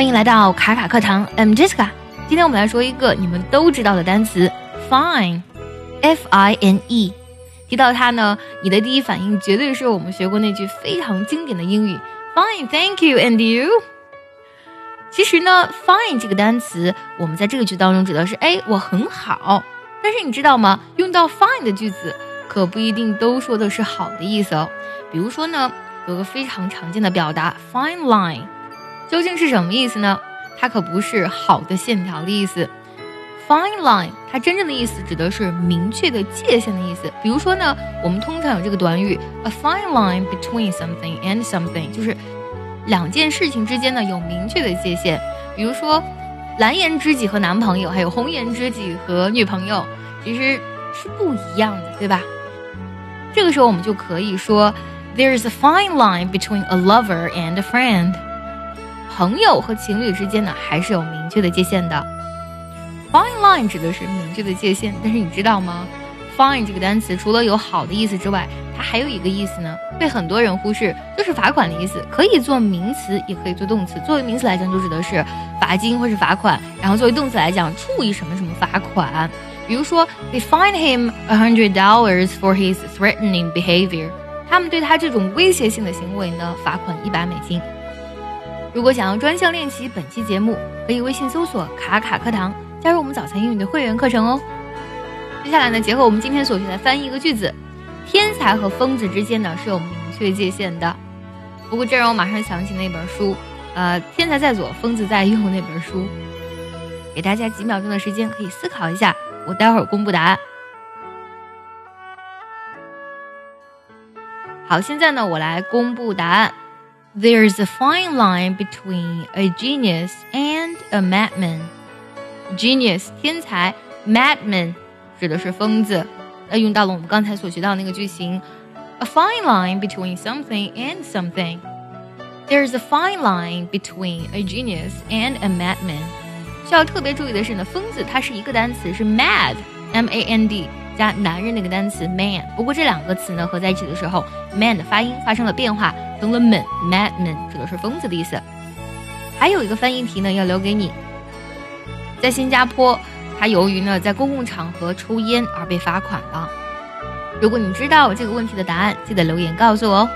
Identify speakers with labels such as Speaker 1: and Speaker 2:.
Speaker 1: 欢迎来到卡卡课堂，I'm Jessica。今天我们来说一个你们都知道的单词，fine，f i n e。提到它呢，你的第一反应绝对是我们学过那句非常经典的英语，Fine，Thank you，and you。其实呢，fine 这个单词，我们在这个句当中指的是，哎，我很好。但是你知道吗？用到 fine 的句子，可不一定都说的是好的意思哦。比如说呢，有个非常常见的表达，fine line。究竟是什么意思呢？它可不是好的线条的意思。Fine line，它真正的意思指的是明确的界限的意思。比如说呢，我们通常有这个短语，a fine line between something and something，就是两件事情之间呢有明确的界限。比如说，蓝颜知己和男朋友，还有红颜知己和女朋友，其实是不一样的，对吧？这个时候我们就可以说，there is a fine line between a lover and a friend。朋友和情侣之间呢，还是有明确的界限的。Fine line 指的是明确的界限，但是你知道吗？Fine 这个单词除了有好的意思之外，它还有一个意思呢，被很多人忽视，就是罚款的意思，可以做名词，也可以做动词。作为名词来讲，就指的是罚金或是罚款；然后作为动词来讲，处以什么什么罚款。比如说，They fine him a hundred dollars for his threatening behavior。他们对他这种威胁性的行为呢，罚款一百美金。如果想要专项练习本期节目，可以微信搜索“卡卡课堂”，加入我们早餐英语的会员课程哦。接下来呢，结合我们今天所学的翻译一个句子：天才和疯子之间呢是有明确界限的。不过这让我马上想起那本书，呃，天才在左，疯子在右那本书。给大家几秒钟的时间可以思考一下，我待会儿公布答案。好，现在呢，我来公布答案。There's a fine line between a genius and a madman. Genius 天才，madman 指的是疯子。那用到了我们刚才所学到那个句型，a fine line between something and something. There's a fine line between a genius and a madman. 需要特别注意的是呢，疯子它是一个单词，是 mad，m a n d。 加男人那个单词 man，不过这两个词呢合在一起的时候，man 的发音发生了变化，成了 man，madman 指的是疯子的意思。还有一个翻译题呢要留给你，在新加坡，他由于呢在公共场合抽烟而被罚款了。如果你知道这个问题的答案，记得留言告诉我哦。